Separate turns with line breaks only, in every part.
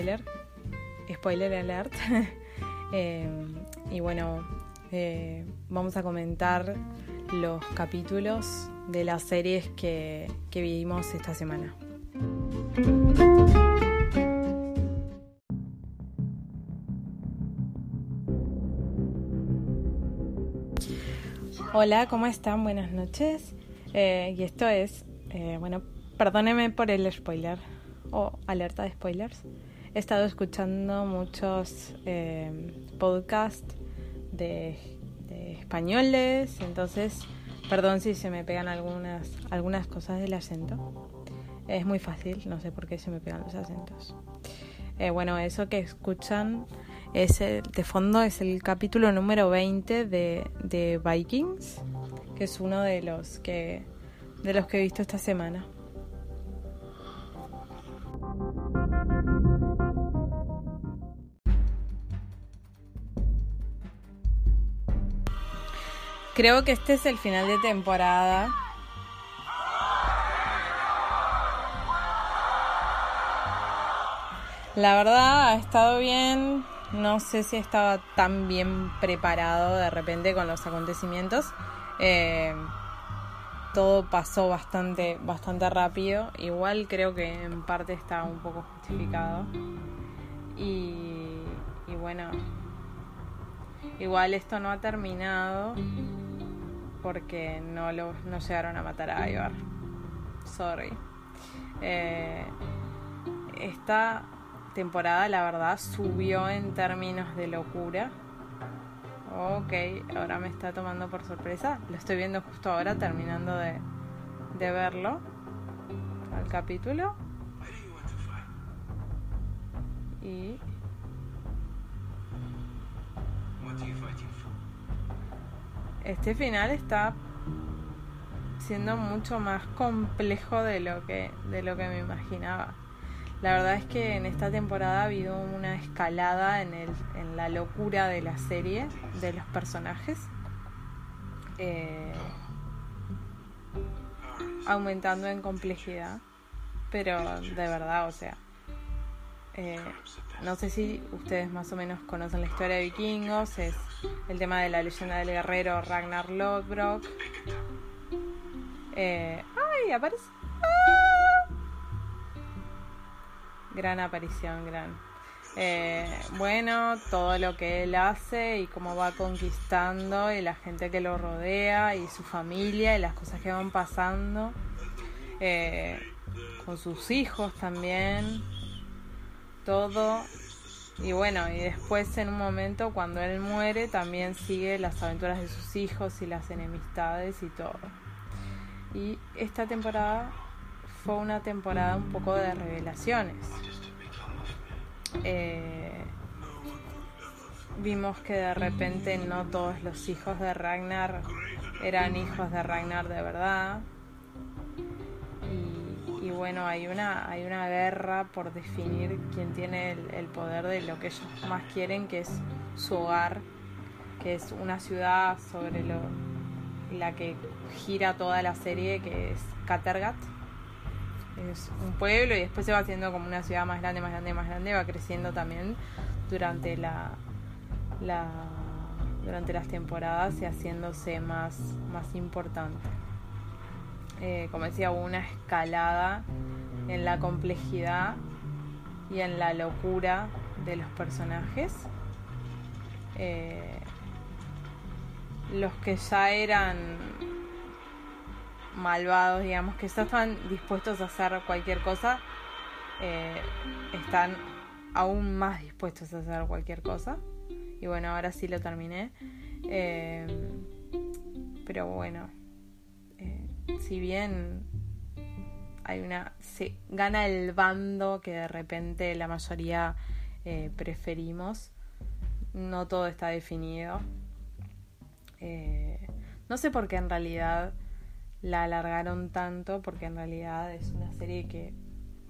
Spoiler, spoiler alert. Eh, y bueno, eh, vamos a comentar los capítulos de las series que, que vivimos esta semana. Hola, ¿cómo están? Buenas noches. Eh, y esto es, bueno, perdóneme por el spoiler o alerta de spoilers. He estado escuchando muchos eh, podcasts de, de españoles, entonces, perdón si se me pegan algunas, algunas cosas del acento. Es muy fácil, no sé por qué se me pegan los acentos. Eh, bueno, eso que escuchan es el- de fondo es el capítulo número 20 de, de Vikings, que es uno de los que de los que he visto esta semana. Creo que este es el final de temporada. La verdad ha estado bien. No sé si estaba tan bien preparado de repente con los acontecimientos. Eh, todo pasó bastante, bastante rápido. Igual creo que en parte está un poco justificado. Y, y bueno, igual esto no ha terminado porque no, lo, no llegaron a matar a Ivar. Sorry. Eh, esta temporada, la verdad, subió en términos de locura. Ok, ahora me está tomando por sorpresa. Lo estoy viendo justo ahora, terminando de, de verlo. Al capítulo. Y este final está siendo mucho más complejo de lo que de lo que me imaginaba. La verdad es que en esta temporada ha habido una escalada en, el, en la locura de la serie, de los personajes, eh, aumentando en complejidad, pero de verdad, o sea, eh, no sé si ustedes más o menos conocen la historia de vikingos, es el tema de la leyenda del guerrero Ragnar Lodbrok. Eh, ¡Ay! Aparece. ¡Ah! Gran aparición, gran. Eh, bueno, todo lo que él hace y cómo va conquistando y la gente que lo rodea y su familia y las cosas que van pasando. Eh, con sus hijos también. Todo. Y bueno, y después en un momento cuando él muere también sigue las aventuras de sus hijos y las enemistades y todo. Y esta temporada fue una temporada un poco de revelaciones. Eh, vimos que de repente no todos los hijos de Ragnar eran hijos de Ragnar de verdad. Y, bueno, hay una, hay una guerra por definir quién tiene el, poder de lo que ellos más quieren, que es su hogar, que es una ciudad sobre lo, la que gira toda la serie, que es Kattegat. Es un pueblo y después se va haciendo como una ciudad más grande, más grande, más grande, va creciendo también durante la, la durante las temporadas y haciéndose más, más importante. Eh, como decía, una escalada en la complejidad y en la locura de los personajes. Eh, los que ya eran malvados, digamos, que ya están dispuestos a hacer cualquier cosa, eh, están aún más dispuestos a hacer cualquier cosa. Y bueno, ahora sí lo terminé. Pero bueno, si bien hay una se gana el bando que de repente la mayoría eh, preferimos, no todo está definido. no sé por qué en realidad la alargaron tanto, porque en realidad es una serie que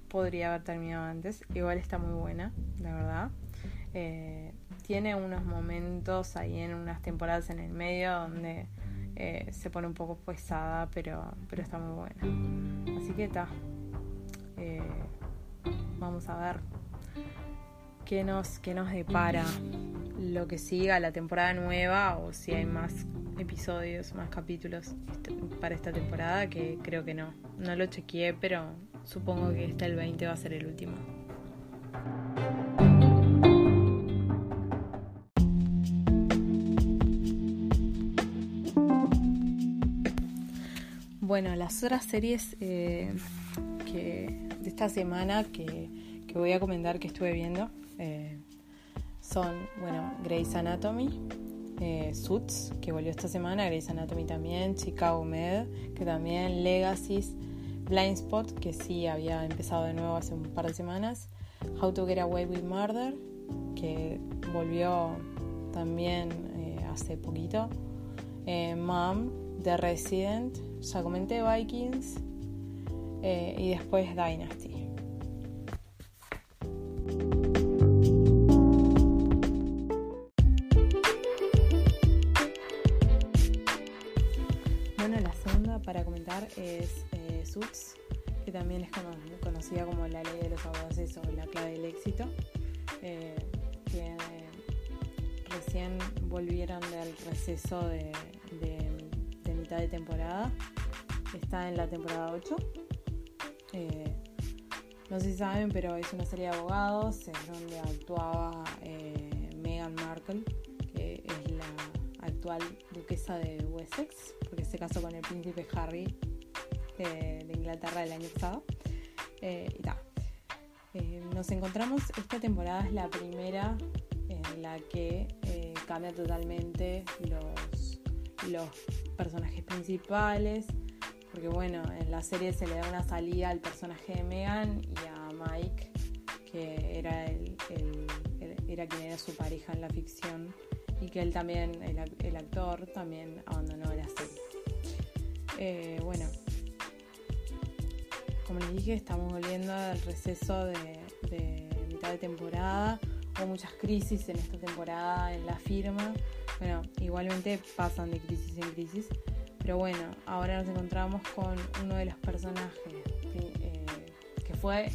podría haber terminado antes. Igual está muy buena, la verdad. Eh, tiene unos momentos ahí en unas temporadas en el medio donde eh, se pone un poco pesada, pero, pero está muy buena. Así que está. Eh, vamos a ver qué nos, qué nos depara lo que siga la temporada nueva o si hay más episodios, más capítulos para esta temporada, que creo que no. No lo chequeé, pero supongo que este el 20 va a ser el último. Bueno, las otras series eh, que, de esta semana que, voy a comentar que estuve viendo eh, son, bueno, Grey's Anatomy, eh, Suits, que volvió esta semana, Grey's Anatomy también, Chicago Med, que también, Legacies, Blind Spot, que sí había empezado de nuevo hace un par de semanas, How to Get Away with Murder, que volvió también eh, hace poquito, eh, Mom, The Resident, ya comenté Vikings, y después Dynasty. es eh, Suits, que también es conocida como la ley de los avances o la clave del éxito, eh, que recién volvieron del receso de, de temporada. Está en la temporada 8. Eh, no sé si saben, pero es una serie de abogados en donde actuaba Meghan Markle, que es la actual duquesa de Wessex, porque se casó con el príncipe Harry de Inglaterra del año pasado. Eh, y eh, nos encontramos, esta temporada es la primera en la que eh, cambia totalmente los, los personajes principales, porque bueno, en la serie se le da una salida al personaje de Megan y a Mike, que era, el, era quien era su pareja en la ficción, y que él también, el, actor, también abandonó la serie. bueno, como les dije, estamos volviendo al receso de, mitad de temporada. Hubo muchas crisis en esta temporada en la firma. Bueno, igualmente pasan de crisis en crisis. Pero bueno, ahora nos encontramos con uno de los personajes eh, que fue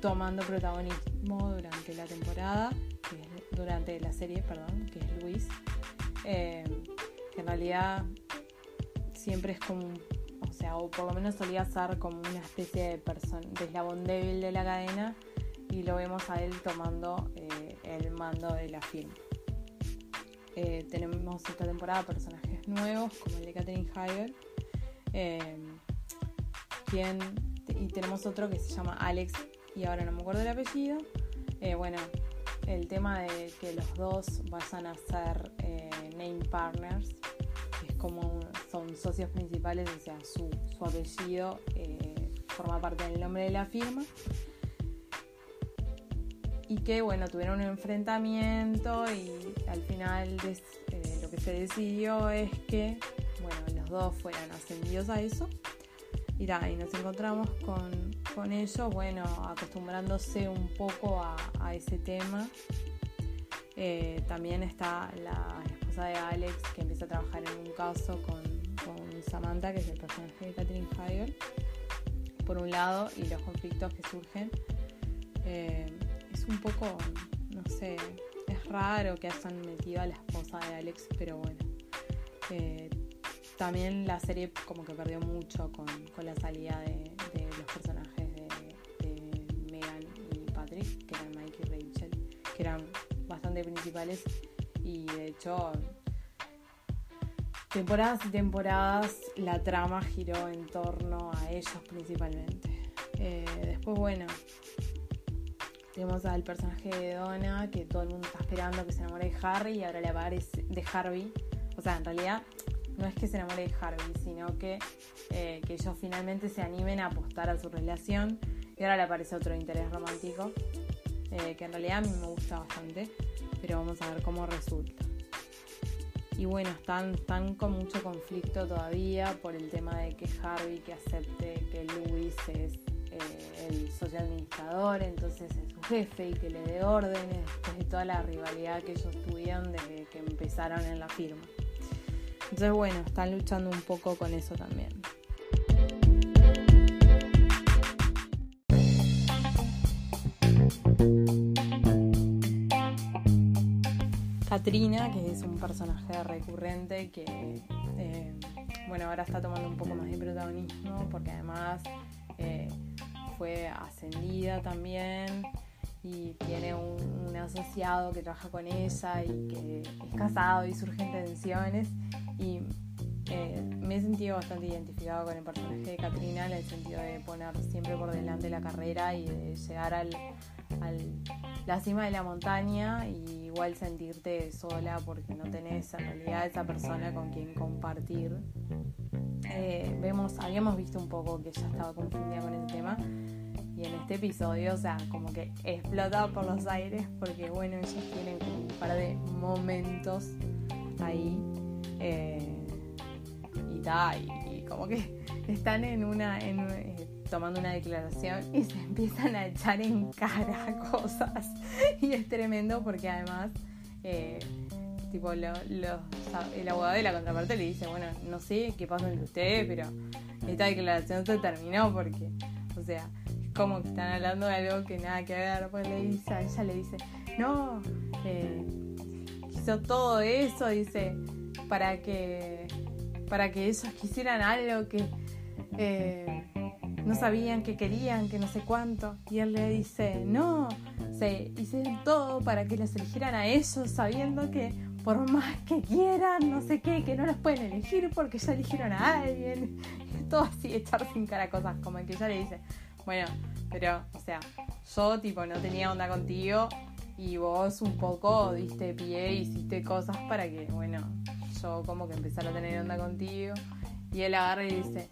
tomando protagonismo durante la temporada, durante la serie, perdón, que es Luis. Eh, que en realidad siempre es como un sea, o por lo menos solía ser como una especie de, de eslabón débil de la cadena y lo vemos a él tomando eh, el mando de la film. Eh, tenemos esta temporada personajes nuevos como el de Catherine Heigl eh, y tenemos otro que se llama Alex y ahora no me acuerdo el apellido. bueno, el tema de que los dos vayan a ser name partners, es como son socios principales, o sea, su, apellido eh, forma parte del nombre de la firma. Y que, bueno, tuvieron un enfrentamiento y al final eh, lo que se decidió es que, bueno, los dos fueran ascendidos a eso. Y, y nos encontramos con, con ellos, bueno, acostumbrándose un poco a, ese tema. Eh, también está la esposa de Alex que empieza a trabajar en un caso con Samantha, que es el personaje de Catherine Heigl, por un lado, y los conflictos que surgen. Eh, es un poco, no sé, es raro que hayan metido a la esposa de Alex, pero bueno. Eh, también la serie como que perdió mucho con, la salida de, los personajes de, de, Megan y Patrick, que eran Mike y Rachel, que eran bastante principales y de hecho temporadas y temporadas la trama giró en torno a ellos principalmente. Eh, después, bueno, tenemos al personaje de Donna, que todo el mundo está esperando que se enamore de Harry y ahora le aparece de Harvey. O sea, en realidad no es que se enamore de Harvey, sino que, eh, que ellos finalmente se animen a apostar a su relación. Y ahora le aparece otro interés romántico, eh, que en realidad a mí me gusta bastante, pero vamos a ver cómo resulta. Y bueno, están, están con mucho conflicto todavía por el tema de que Harvey que acepte que Luis es eh, el socio administrador, entonces es su jefe y que le dé órdenes después de toda la rivalidad que ellos tuvieron desde que empezaron en la firma. Entonces bueno, están luchando un poco con eso también. Katrina, que es un personaje recurrente que, eh, bueno, ahora está tomando un poco más de protagonismo porque además eh, fue ascendida también y tiene un, asociado que trabaja con ella y que es casado y surgen tensiones y eh, me he sentido bastante identificado con el personaje de Katrina en el sentido de poner siempre por delante la carrera y de llegar al, la cima de la montaña y igual sentirte sola porque no tenés en realidad esa persona con quien compartir. Eh, vemos, habíamos visto un poco que ella estaba confundida con el tema. Y en este episodio, o sea, como que explota por los aires porque, bueno, ellos tienen un par de momentos ahí eh, y tal, y, como que están en una, eh, tomando una declaración y se empiezan a echar en cara cosas. Y es tremendo porque además... tipo el abogado de la contraparte le dice, bueno, no sé qué pasa entre ustedes, pero esta declaración se terminó porque, o sea, como que están hablando de algo que nada que ver, pues le dice, ella le dice, no, eh, hizo todo eso, dice, para que, para que ellos quisieran algo que eh, no sabían que querían, que no sé cuánto. Y él le dice, no, se hicieron todo para que les eligieran a ellos, sabiendo que por más que quieran, no sé qué, que no los pueden elegir porque ya eligieron a alguien. Todo así, echar sin cara cosas, como en que ella le dice, bueno, pero, o sea, yo tipo no tenía onda contigo y vos un poco diste pie, hiciste cosas para que, bueno, yo como que empezara a tener onda contigo. Y él agarra y dice,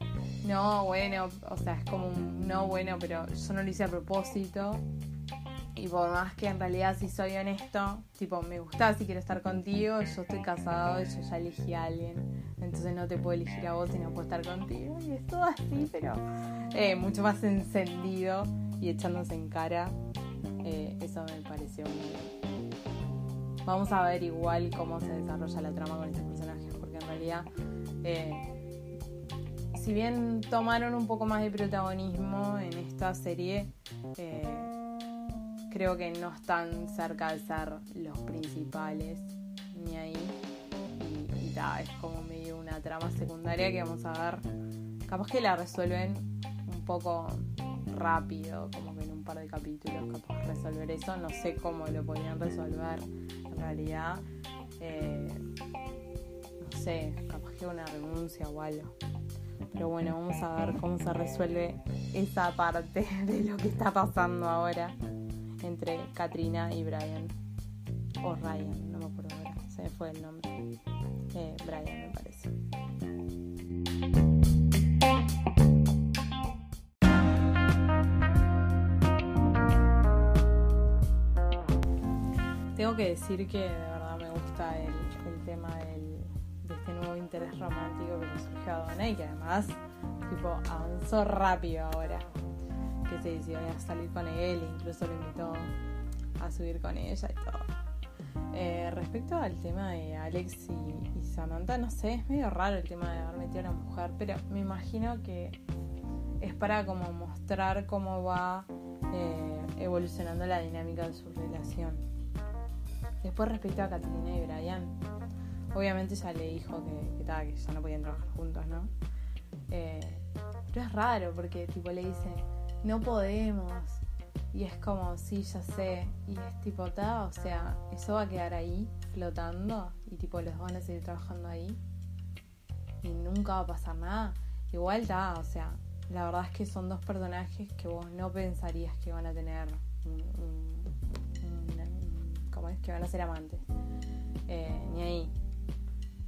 no, bueno, o sea, es como un no, bueno, pero yo no lo hice a propósito. Y por más que en realidad si soy honesto, tipo, me gusta, si quiero estar contigo, yo estoy casado, yo ya elegí a alguien, entonces no te puedo elegir a vos y no puedo estar contigo. Y es todo así, pero eh, mucho más encendido y echándose en cara. Eh, eso me pareció muy... Vamos a ver igual cómo se desarrolla la trama con estos personajes, porque en realidad... Eh, si bien tomaron un poco más de protagonismo en esta serie, creo que no están cerca de ser los principales ni ahí. Y, y es como medio una trama secundaria que vamos a ver. Capaz que la resuelven un poco rápido, como que en un par de capítulos, capaz resolver eso. No sé cómo lo podrían resolver en realidad. Eh, no sé, capaz que una renuncia o algo. Pero bueno, vamos a ver cómo se resuelve esa parte de lo que está pasando ahora entre Katrina y Brian. O Ryan, no me acuerdo ahora, se me fue el nombre. Eh, Brian me parece. Tengo que decir que de verdad me gusta el, tema de este nuevo interés romántico que le surgió a Donna y que además tipo avanzó rápido ahora que se decidió a salir con él, incluso lo invitó a subir con ella y todo. Eh, respecto al tema de Alex y, Samantha, no sé, es medio raro el tema de haber metido a la mujer, pero me imagino que es para como mostrar cómo va eh, evolucionando la dinámica de su relación. Después respecto a Catalina y Brian, obviamente ya le dijo que, que, que ya no podían trabajar juntos, ¿no? Eh, pero es raro porque tipo le dice, no podemos. Y es como, sí, ya sé. Y es tipo, ta, o sea, eso va a quedar ahí, flotando, y tipo, los van a seguir trabajando ahí. Y nunca va a pasar nada. Igual ta, o sea, la verdad es que son dos personajes que vos no pensarías que van a tener un, ¿cómo es? que van a ser amantes. Eh, ni ahí.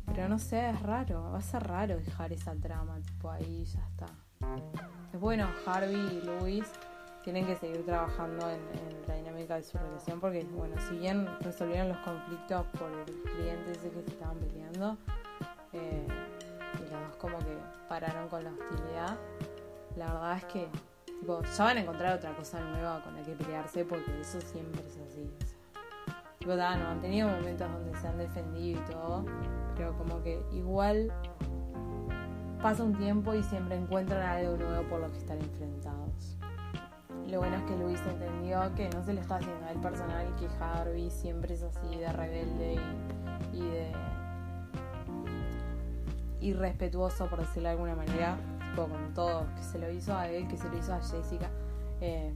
pero no sé, es raro, va a ser raro dejar esa trama, tipo ahí ya está. Es bueno, Harvey y Luis tienen que seguir trabajando en, la dinámica de su relación porque, bueno, si bien resolvieron los conflictos por el cliente que se estaban peleando, eh, y los dos como que pararon con la hostilidad, la verdad es que tipo, ya van a encontrar otra cosa nueva con la que pelearse porque eso siempre es así. tipo, no, han tenido momentos donde se han defendido y todo, pero como que igual pasa un tiempo y siempre encuentran algo nuevo por lo que están enfrentados. Lo bueno es que Luis entendió que no se le está haciendo a él personal que Harvey siempre es así de rebelde y, de irrespetuoso por decirlo de alguna manera, tipo con todo, que se lo hizo a él, que se lo hizo a Jessica, eh,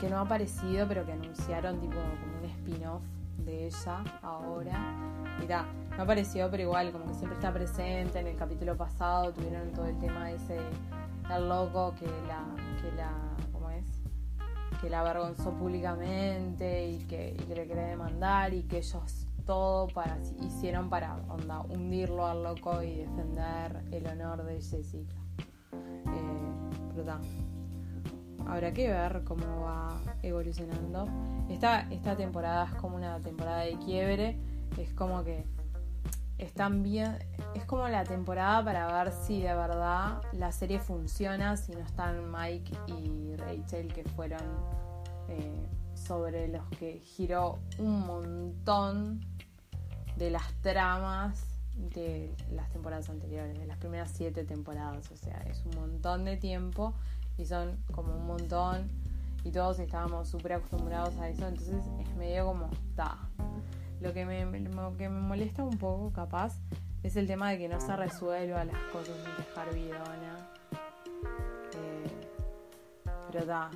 que no ha aparecido pero que anunciaron tipo como un spin-off de ella ahora. Mira, no apareció pero igual como que siempre está presente, en el capítulo pasado tuvieron todo el tema ese el loco que la, que la, ¿cómo es? Que la avergonzó públicamente y que, y que le quería demandar y que ellos todo para, hicieron para onda, hundirlo al loco y defender el honor de Jessica. Eh, pero Habrá que ver cómo va evolucionando. Esta, esta temporada es como una temporada de quiebre. Es como que están bien. Es como la temporada para ver si de verdad la serie funciona, si no están Mike y Rachel, que fueron eh, sobre los que giró un montón de las tramas de las temporadas anteriores, de las primeras siete temporadas. O sea, es un montón de tiempo y son como un montón y todos estábamos súper acostumbrados a eso, entonces es medio como, está lo que me, que me molesta un poco, capaz, es el tema de que no se resuelva las cosas de Harvey eh, pero da,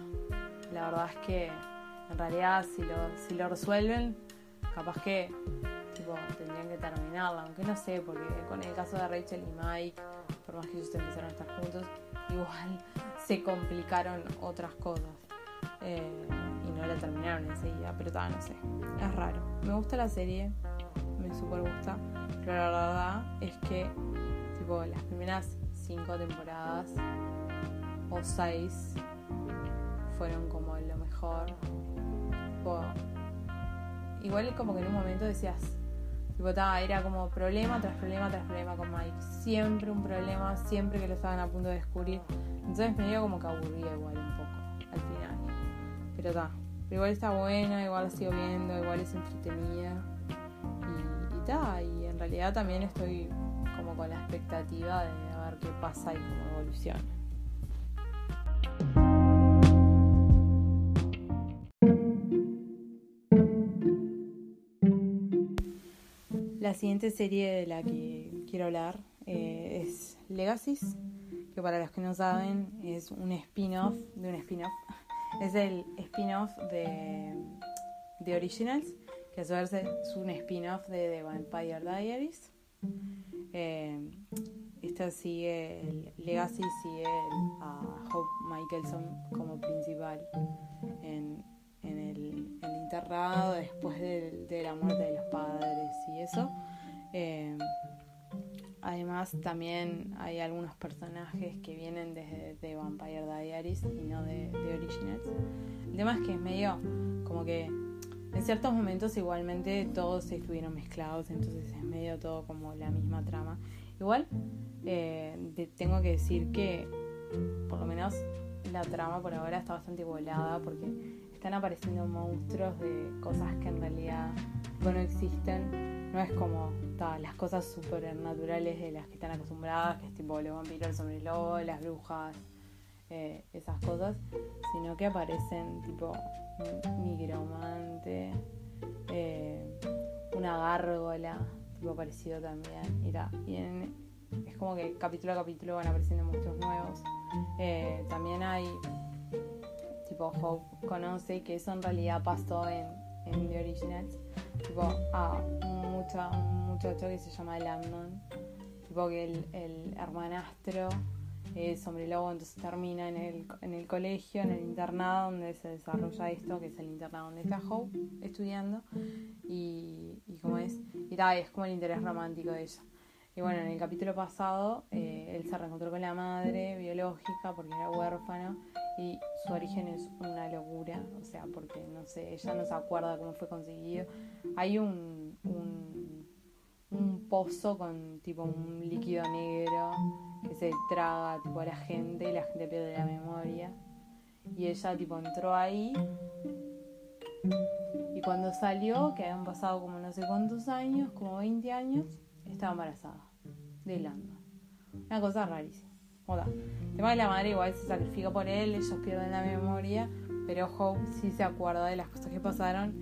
la verdad es que en realidad si lo, si lo resuelven, capaz que tipo, tendrían que terminarla, aunque no sé, porque con el caso de Rachel y Mike, por más que ellos empezaron a estar juntos, igual se complicaron otras cosas. Eh, y no la terminaron enseguida, pero tal, no sé. Es raro. Me gusta la serie, me super gusta, pero la verdad es que, tipo, las primeras cinco temporadas o seis fueron como lo mejor. igual como que en un momento decías, tipo, era como problema tras problema tras problema con Mike. Siempre un problema, siempre que lo estaban a punto de descubrir. Entonces me dio como que aburría igual un poco al final. Pero está, igual está buena, igual la sigo viendo, igual es entretenida. Y, está, y en realidad también estoy como con la expectativa de ver qué pasa y cómo evoluciona. La siguiente serie de la que quiero hablar eh, es Legacies, que para los que no saben es un spin-off de un spin-off es el spin-off de The Originals, que a su vez es un spin-off de The Vampire Diaries. Eh, esta sigue, el Legacy sigue a Hope Michelson como principal en, el, internado después de, la muerte de los padres y eso. Eh, Además, también hay algunos personajes que vienen desde de Vampire Diaries y no de, de Originals. El tema es que es medio como que en ciertos momentos igualmente todos estuvieron mezclados, entonces es medio todo como la misma trama. Igual eh, tengo que decir que por lo menos la trama por ahora está bastante volada porque están apareciendo monstruos de cosas que en realidad no existen no es como las cosas supernaturales de las que están acostumbradas, que es tipo los vampiros, el sombrero, las brujas, eh, esas cosas, sino que aparecen tipo un nigromante, eh, una gárgola, tipo parecido también. Y, es como que capítulo a capítulo van apareciendo monstruos nuevos. Eh, también hay tipo Hope conoce que eso en realidad pasó en, en The Originals tipo a un, muchacho que se llama Landon, tipo que el, el hermanastro es hombre lobo, entonces termina en el, en el colegio, en el internado donde se desarrolla esto, que es el internado donde está Hope estudiando, y, y cómo es. Y tal, es como el interés romántico de ella. Y bueno, en el capítulo pasado, eh, él se reencontró con la madre biológica porque era huérfano y su origen es una locura, o sea, porque no sé, ella no se acuerda cómo fue conseguido. Hay un, un, pozo con tipo un líquido negro que se traga tipo a la gente y la gente pierde la memoria. Y ella tipo entró ahí y cuando salió, que habían pasado como no sé cuántos años, como 20 años, estaba embarazada de Lando. Una cosa rarísima. El tema de la madre igual se sacrifica por él, ellos pierden la memoria, pero Hope sí se acuerda de las cosas que pasaron.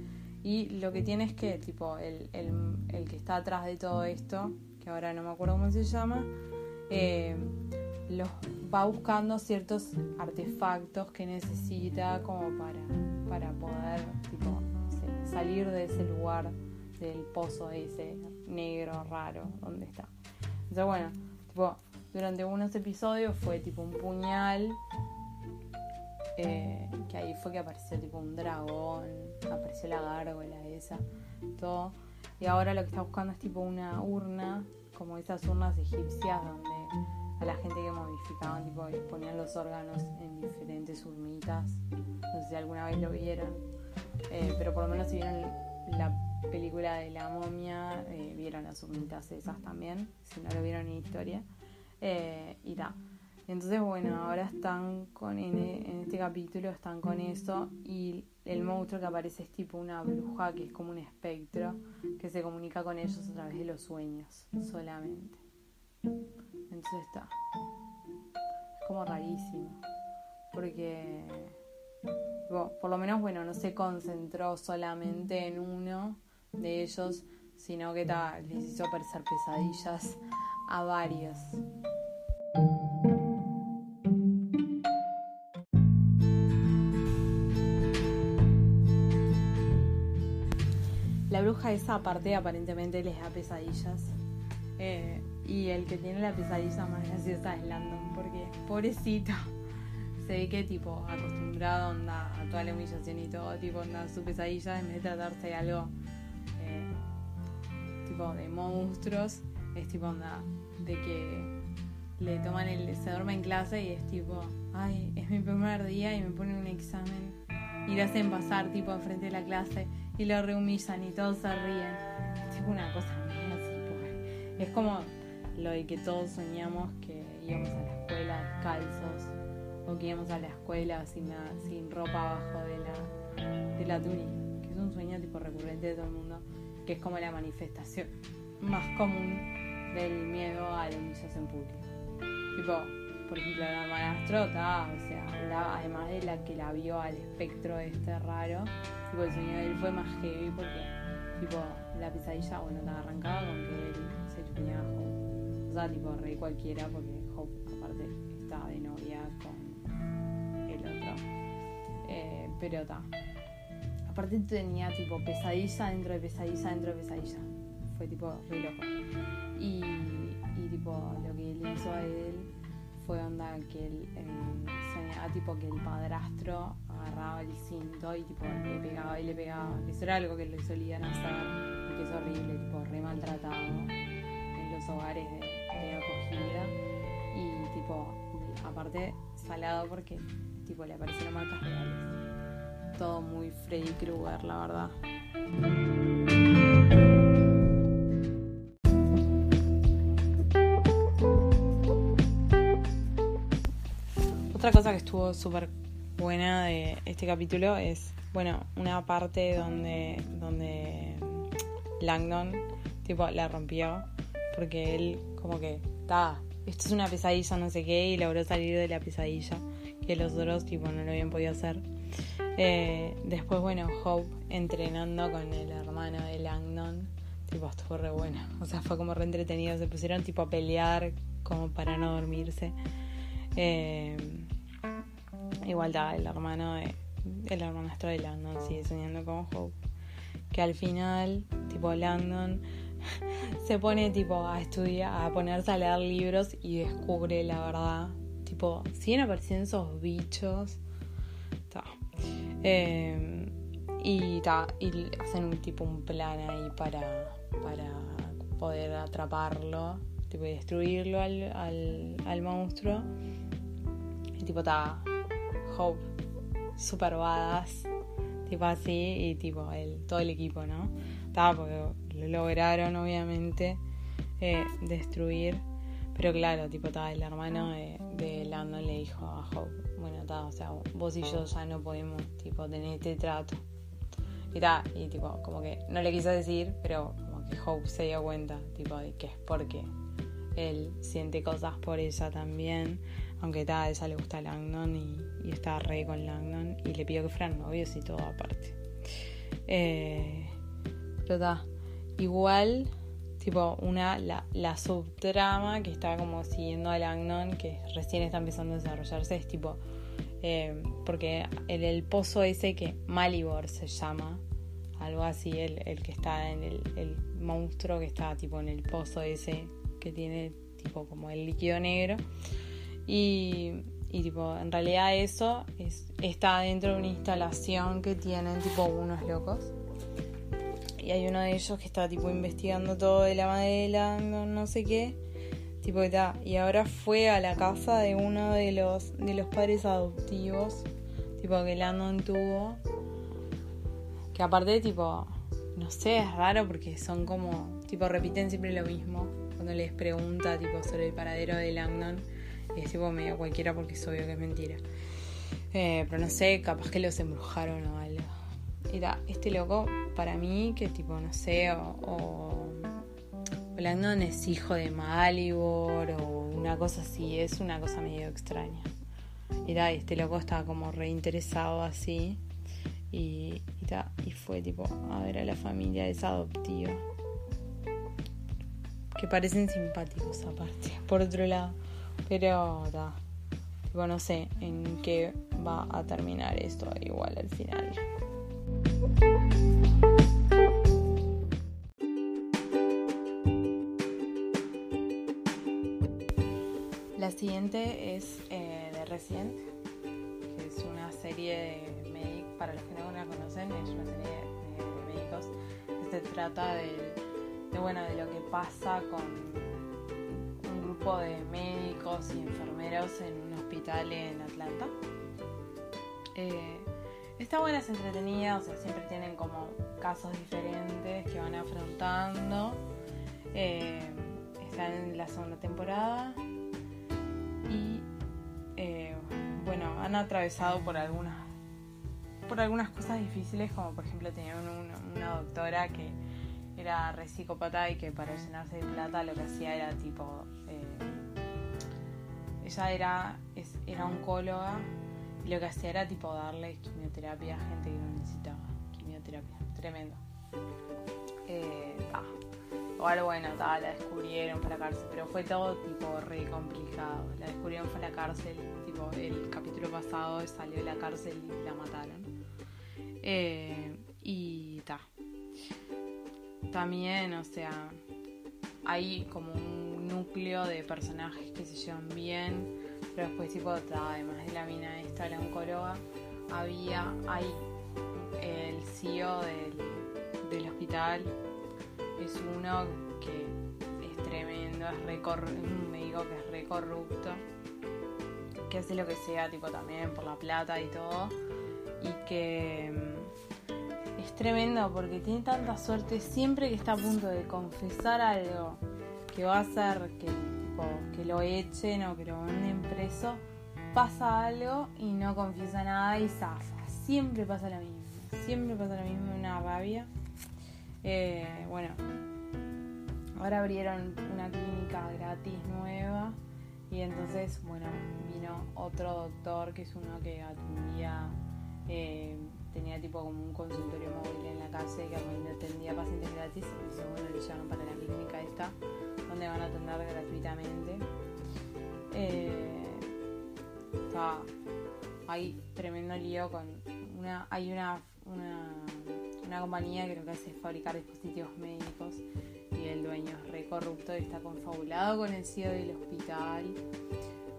Y lo que tiene es que, tipo, el, el, el que está atrás de todo esto, que ahora no me acuerdo cómo se llama, eh, los va buscando ciertos artefactos que necesita como para, para poder tipo, salir de ese lugar del pozo ese negro raro donde está. Entonces bueno, tipo, durante unos episodios fue tipo un puñal. eh, que ahí fue que apareció tipo un dragón, apareció la gárgola esa, todo. Y ahora lo que está buscando es tipo una urna, como esas urnas egipcias donde a la gente que modificaban, tipo, ponían los órganos en diferentes urnitas. No sé si alguna vez lo vieron. Eh, pero por lo menos si vieron la película de la momia, eh, vieron las urnitas esas también, si no lo vieron en historia. Eh, y ta. Entonces, bueno, ahora están con, en, en este capítulo están con eso y el monstruo que aparece es tipo una bruja que es como un espectro que se comunica con ellos a través de los sueños solamente. Entonces está. Es como rarísimo. Porque, bueno, por lo menos, bueno, no se concentró solamente en uno de ellos, sino que ta, les hizo aparecer pesadillas a varios. La bruja esa aparte aparentemente les da pesadillas. Eh, y el que tiene la pesadilla más graciosa es Landon, porque pobrecito. Se ve que tipo acostumbrado onda, a toda la humillación y todo, tipo onda su pesadilla en vez de tratarse de algo eh, tipo de monstruos, es tipo onda de que le toman el, se duerme en clase y es tipo, ay, es mi primer día y me ponen un examen y le hacen pasar tipo enfrente de la clase y lo rehumillan y todos se ríen. Es tipo una cosa muy así, pues. Es como lo de que todos soñamos que íbamos a la escuela calzos o que íbamos a la escuela sin, nada- sin ropa abajo de la, de la túnica, que es un sueño tipo recurrente de todo el mundo, que es como la manifestación más común del miedo a la humillación pública. Tipo, por ejemplo, la madrastro, ta, o sea, la- además de la que la vio al espectro este raro, tipo, el sueño de él fue más heavy porque, tipo, la pesadilla, bueno, estaba arrancada con que él se chupeaba a Hope. O sea, tipo, re cualquiera porque Hope, aparte, estaba de novia con el otro. Eh, pero ta. Aparte tenía tipo pesadilla dentro de pesadilla dentro de pesadilla. Fue tipo re loco. Y, tipo lo que le hizo a él fue onda que él eh, tipo que el padrastro agarraba el cinto y tipo le pegaba y le pegaba. Que eso era algo que le solían hacer y que es horrible, tipo re maltratado en los hogares de, de acogida. Y tipo, aparte salado porque tipo le aparecieron marcas reales. Todo muy Freddy Krueger, la verdad. Otra cosa que estuvo súper buena de este capítulo es, bueno, una parte donde, donde Langdon, tipo, la rompió porque él como que, está, esto es una pesadilla, no sé qué, y logró salir de la pesadilla, que los otros, tipo, no lo habían podido hacer. Eh, después, bueno, Hope entrenando con el hermano de Langdon, tipo, estuvo re bueno, o sea, fue como re entretenido, se pusieron tipo a pelear como para no dormirse. Eh, igual está el hermano de, el hermanastro de Landon sigue soñando con Hope. Que al final, tipo Landon se pone tipo a estudiar, a ponerse a leer libros y descubre la verdad. Tipo, siguen apareciendo esos bichos. Ta. Eh, Y, ta, y hacen un tipo un plan ahí para, para poder atraparlo, tipo destruirlo al, al, al monstruo. Y tipo está Hope super badass, tipo así, y tipo el, todo el equipo, ¿no? Estaba porque lo lograron obviamente eh, destruir. Pero claro, tipo, estaba el hermano de, de le dijo a Hope, bueno, o sea, vos y yo ya no podemos, tipo, tener este trato. Y ta, y tipo, como que no le quiso decir, pero como que Hope se dio cuenta, tipo, de que es porque él siente cosas por ella también. Aunque ta, a ella le gusta Langdon y, y está re con Langdon. Y le pidió que fueran novios y todo aparte. Eh, pero ta, igual, tipo, una, la, la subtrama que está como siguiendo a Langdon, que recién está empezando a desarrollarse, es tipo. Eh, porque el, el pozo ese que Malibor se llama, algo así, el, el que está en el, el, monstruo que está tipo en el pozo ese que tiene tipo como el líquido negro. Y, y tipo, en realidad eso es, está dentro de una instalación que tienen tipo unos locos. Y hay uno de ellos que está tipo investigando todo de la madera, no, no sé qué. Tipo, está. Y ahora fue a la casa de uno de los, de los padres adoptivos. Tipo que Landon tuvo. Que aparte, tipo, no sé, es raro porque son como, tipo, repiten siempre lo mismo. Cuando les pregunta, tipo, sobre el paradero de Langdon. Y es tipo medio cualquiera porque es obvio que es mentira. Eh, pero no sé, capaz que los embrujaron o algo. Era este loco, para mí, que tipo, no sé, o, o Langdon es hijo de Malibor o una cosa así, es una cosa medio extraña. Da, este loco estaba como reinteresado así. Y, y, y fue tipo a ver a la familia esa adoptiva. Que parecen simpáticos aparte, por otro lado. Pero da, tipo no sé en qué va a terminar esto igual al final. La siguiente es eh, de Resident, que es una serie de médicos, para los que no la conocen, es una serie de, médicos que se trata de, de, bueno, de lo que pasa con de médicos y enfermeros en un hospital en Atlanta. Eh, está buena, es entretenida, o sea, siempre tienen como casos diferentes que van afrontando. Eh, está en la segunda temporada y eh, bueno, han atravesado por algunas por algunas cosas difíciles, como por ejemplo tenían una doctora que era re psicópata y que para llenarse de plata lo que hacía era tipo eh, ella era es, era oncóloga y lo que hacía era tipo darle quimioterapia a gente que no necesitaba quimioterapia tremendo eh, ah bueno, ta, la descubrieron, fue a la cárcel, pero fue todo tipo re complicado. La descubrieron, fue la cárcel, tipo el capítulo pasado salió de la cárcel y la mataron. Eh, y ta. También, o sea, hay como un núcleo de personajes que se llevan bien, pero después tipo, además de la mina esta, la oncóloga, había, hay el CEO del, del hospital es uno que es tremendo, es un médico que es re corrupto, que hace lo que sea, tipo también por la plata y todo, y que mm, tremendo porque tiene tanta suerte siempre que está a punto de confesar algo que va a hacer que, que lo echen o que lo manden preso, pasa algo y no confiesa nada y zafa. Siempre pasa lo mismo, siempre pasa lo mismo, una rabia. Eh, bueno, ahora abrieron una clínica gratis nueva y entonces, bueno, vino otro doctor que es uno que atendía, eh, tenía tipo como un consultorio móvil en la casa que atendía pacientes gratis. Entonces, bueno, le llevaron para la clínica esta, donde van a atender gratuitamente. Eh, está, hay tremendo lío con una, hay una, una una compañía que lo que hace es fabricar dispositivos médicos y el dueño es re corrupto y está confabulado con el CEO del hospital.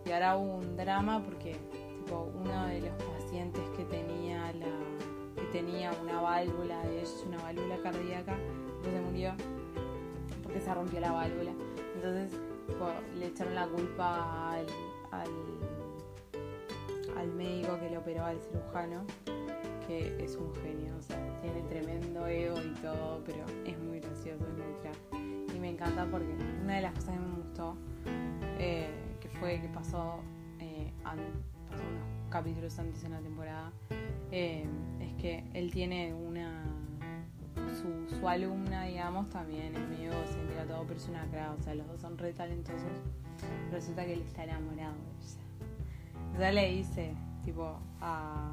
Y ahora hubo un drama porque tipo, uno de los pacientes que tenía la tenía una válvula, de hecho una válvula cardíaca, después se murió porque se rompió la válvula. Entonces le echaron la culpa al, al, médico que le operó, al cirujano, que es un genio, o sea, tiene tremendo ego y todo, pero es muy gracioso, es muy. Y me encanta porque una de las cosas que me gustó, eh, que fue que pasó, eh, pasó unos capítulos antes en la temporada, eh, es que él tiene una su, alumna, digamos, también es medio a todo, pero es o sea, los dos son re talentosos. Resulta que él está enamorado de ella. Ya le dice, tipo, a,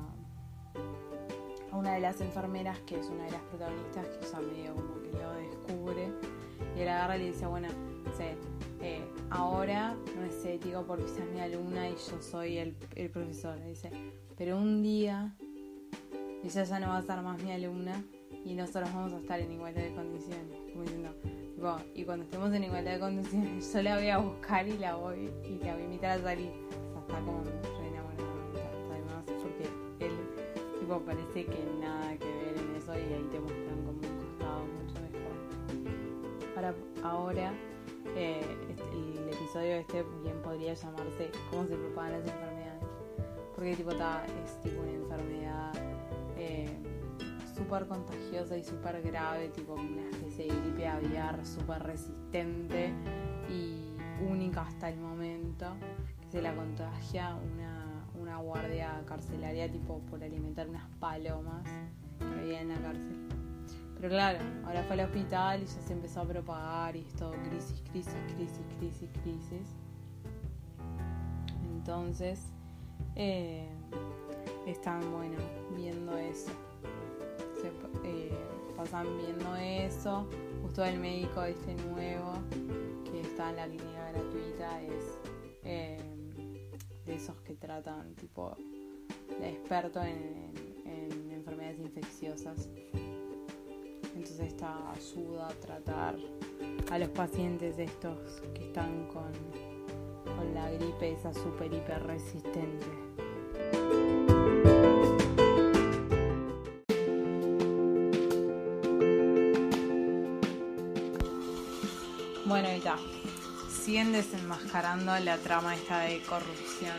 una de las enfermeras, que es una de las protagonistas, que ya medio como que lo descubre, y él agarra y le dice, bueno, sé, eh, ahora no es ético porque es mi alumna y yo soy el, el profesor. Le dice, pero un día ella ya no va a ser más mi alumna y nosotros vamos a estar en igualdad de condiciones. Como diciendo, y cuando estemos en igualdad de condiciones, yo la voy a buscar y la voy y la voy a invitar a salir. O sea, está como re enamorada, además, porque él, tipo, parece que nada que ver en eso y ahí te muestran como un costado mucho mejor. Ahora, ahora eh, este, el episodio este bien podría llamarse ¿Cómo se propagan las enfermedades? Porque tipo, está, es tipo una enfermedad. Súper contagiosa y súper grave, tipo una especie de gripe aviar súper resistente y única hasta el momento, que se la contagia una, una guardia carcelaria tipo por alimentar unas palomas que había en la cárcel. Pero claro, ahora fue al hospital y ya se empezó a propagar y es todo crisis, crisis, crisis, crisis, crisis. Entonces, eh, están, bueno, viendo eso eh, pasan viendo eso. Justo el médico este nuevo que está en la clínica gratuita es eh, de esos que tratan, tipo, de experto en, enfermedades infecciosas. Entonces esta ayuda a tratar a los pacientes estos que están con, con la gripe esa super hiper resistente. Bueno, y está. Siguen desenmascarando la trama esta de corrupción.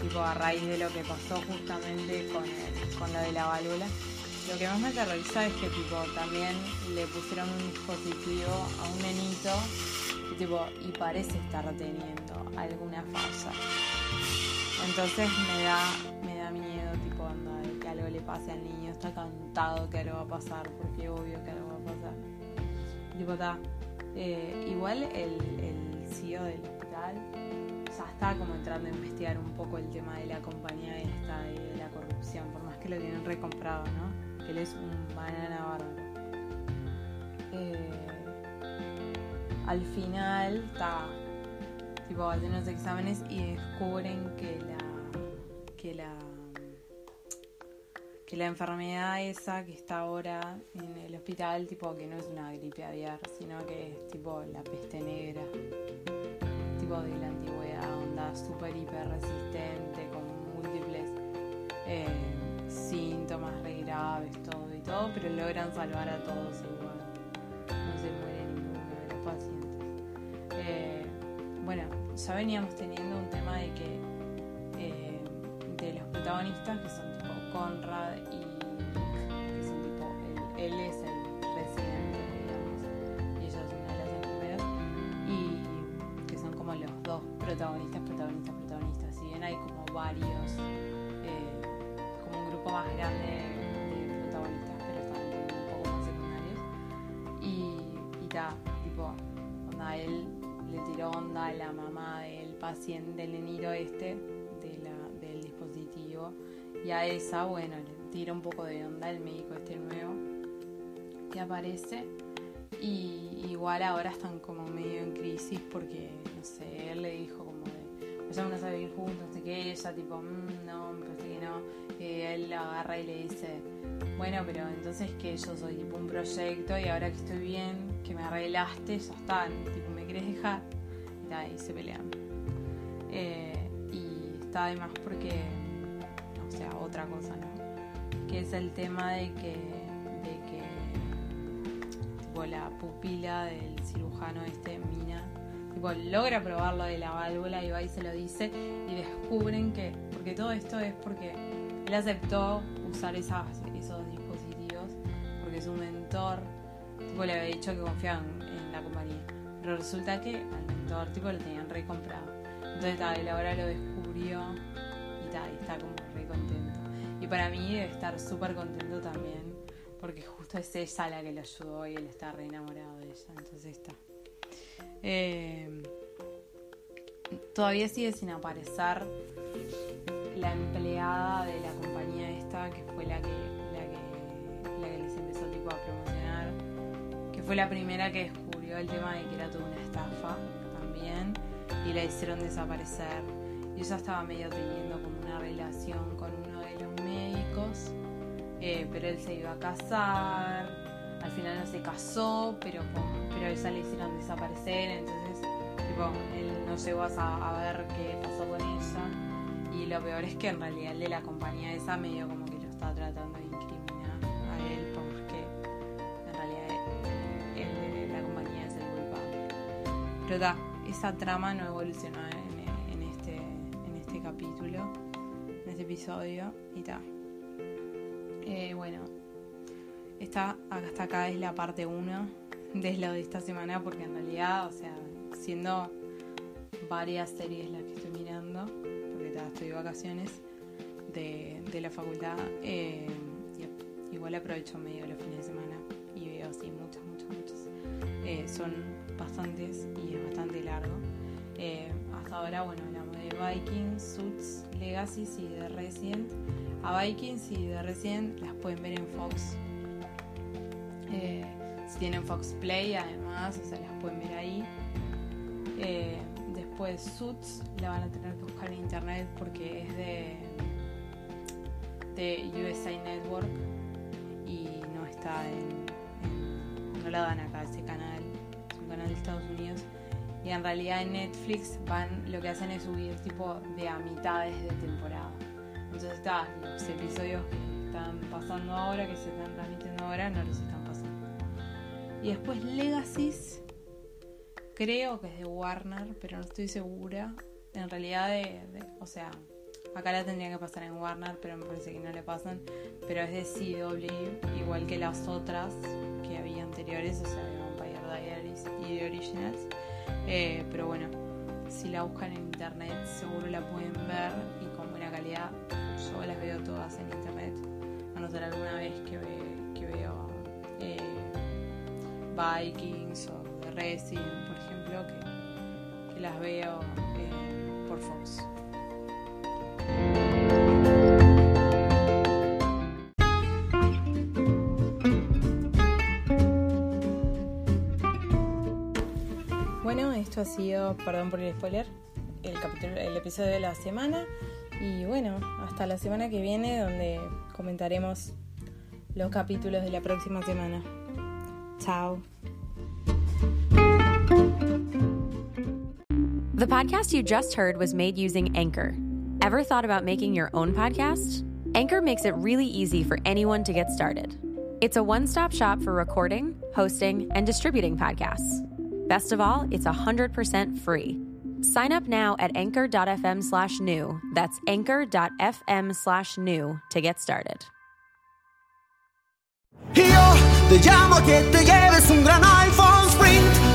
Tipo a raíz de lo que pasó justamente con, con lo de la válvula. Lo que más me aterroriza es que tipo también le pusieron un dispositivo a un nenito y, tipo, y parece estar teniendo alguna falla. Entonces me da, me da miedo tipo anda, que algo le pase al niño. Está cantado que algo va a pasar, porque obvio que algo va a pasar. Tipo, está eh, igual el, el CEO del hospital ya está como entrando a investigar un poco el tema de la compañía esta y de la corrupción, por más que lo tienen recomprado, ¿no? Él es un banana bárbaro. Eh, al final está tipo haciendo los exámenes y descubren que la que la que la enfermedad esa que está ahora en el hospital, tipo que no es una gripe aviar, sino que es tipo la peste negra, tipo de la antigüedad, onda super hiper resistente, con múltiples eh, síntomas re graves, todo y todo, pero logran salvar a todos igual, no se muere ninguno de los pacientes. Eh, bueno, ya veníamos teniendo un tema de que eh, de los protagonistas que son Conrad y que es tipo, él, es el presidente, digamos, y ella es una de las enfermeras, y que son como los dos protagonistas, protagonistas, protagonistas. Si bien hay como varios, eh, como un grupo más grande de protagonistas, pero están un poco más secundarios, y, y ta, tipo, onda, él le tiró onda a la mamá del paciente, del nenito este, y a esa, bueno, le tira un poco de onda el médico este nuevo que aparece. Y igual ahora están como medio en crisis porque, no sé, él le dijo como de, vayamos a vivir juntos, no qué, ella tipo, mmm, no, me parece que no. Él la agarra y le dice, bueno, pero entonces que yo soy tipo un proyecto y ahora que estoy bien, que me arreglaste, ya está, tipo, ¿me querés dejar? Y ahí se pelean. Eh, y está además porque otra cosa, ¿no? que es el tema de que, de que tipo, la pupila del cirujano este, Mina, tipo, logra probar lo de la válvula y va y se lo dice y descubren que, porque todo esto es porque él aceptó usar esos dispositivos porque su mentor tipo, le había dicho que confiaban en la compañía. Pero resulta que al mentor tipo lo tenían recomprado. Entonces él ahora lo descubrió y, ta, y está como contento. Y para mí debe estar súper contento también, porque justo es ella la que lo ayudó y él está re enamorado de ella. Entonces está. Eh, todavía sigue sin aparecer la empleada de la compañía esta, que fue la que, la que, la que les empezó tipo a promocionar, que fue la primera que descubrió el tema de que era toda una estafa también, y la hicieron desaparecer. Y ella estaba medio teniendo una relación con uno de los médicos, eh, pero él se iba a casar, al final no se casó, pero, pero ella le hicieron desaparecer, entonces tipo, él no llegó a, a ver qué pasó con ella y lo peor es que en realidad el de la compañía esa medio como que lo está tratando de incriminar a él porque en realidad el de la compañía es el culpable. Pero da, esa trama no evolucionó en, en, este, en este capítulo, este episodio y ta. Eh, bueno, esta, hasta acá es la parte 1 de lo de esta semana porque en realidad, o sea, siendo varias series las que estoy mirando, estoy de vacaciones de, de la facultad, eh, igual aprovecho medio los fines de semana y veo así muchas, muchas, muchas. Eh, son bastantes y es bastante largo. Hasta ahora, bueno, hablamos de Vikings, Suits, Legacies y de Resident. A Vikings y de Resident las pueden ver en Fox. si tienen Fox Play, además, o sea, las pueden ver ahí. después Suits la van a tener que buscar en internet porque es de, de USA Network y no está en, no la dan acá ese canal, es un canal de Estados Unidos y en realidad en Netflix van lo que hacen es subir tipo de a mitades de temporada. Entonces está los episodios que están pasando ahora, que se están transmitiendo ahora, no los están pasando. Y después Legacies, creo que es de Warner, pero no estoy segura en realidad de, o sea, acá la tendría que pasar en Warner, pero me parece que no le pasan, pero es de CW, igual que las otras que había anteriores, o sea, de Vampire Diaries y de Originals, eh, pero bueno, si la buscan en internet seguro la pueden ver y con buena calidad, yo las veo todas en internet, a no ser alguna vez que, que veo eh, Vikings o The Resident, por ejemplo, que, que las veo por Fox. Esto ha sido, perdón por el spoiler, el, capítulo, el episodio de la semana. Y bueno, hasta la semana que viene donde comentaremos los capítulos de la próxima semana. Chao.
The podcast you just heard was made using Anchor. Ever thought about making your own podcast? Anchor makes it really easy for anyone to get started. It's a one stop shop for recording, hosting, and distributing podcasts. Best of all, it's 100% free. Sign up now at anchor.fm slash new. That's anchor.fm slash new to get started.
Yo te llamo que te lleves un gran iPhone Sprint.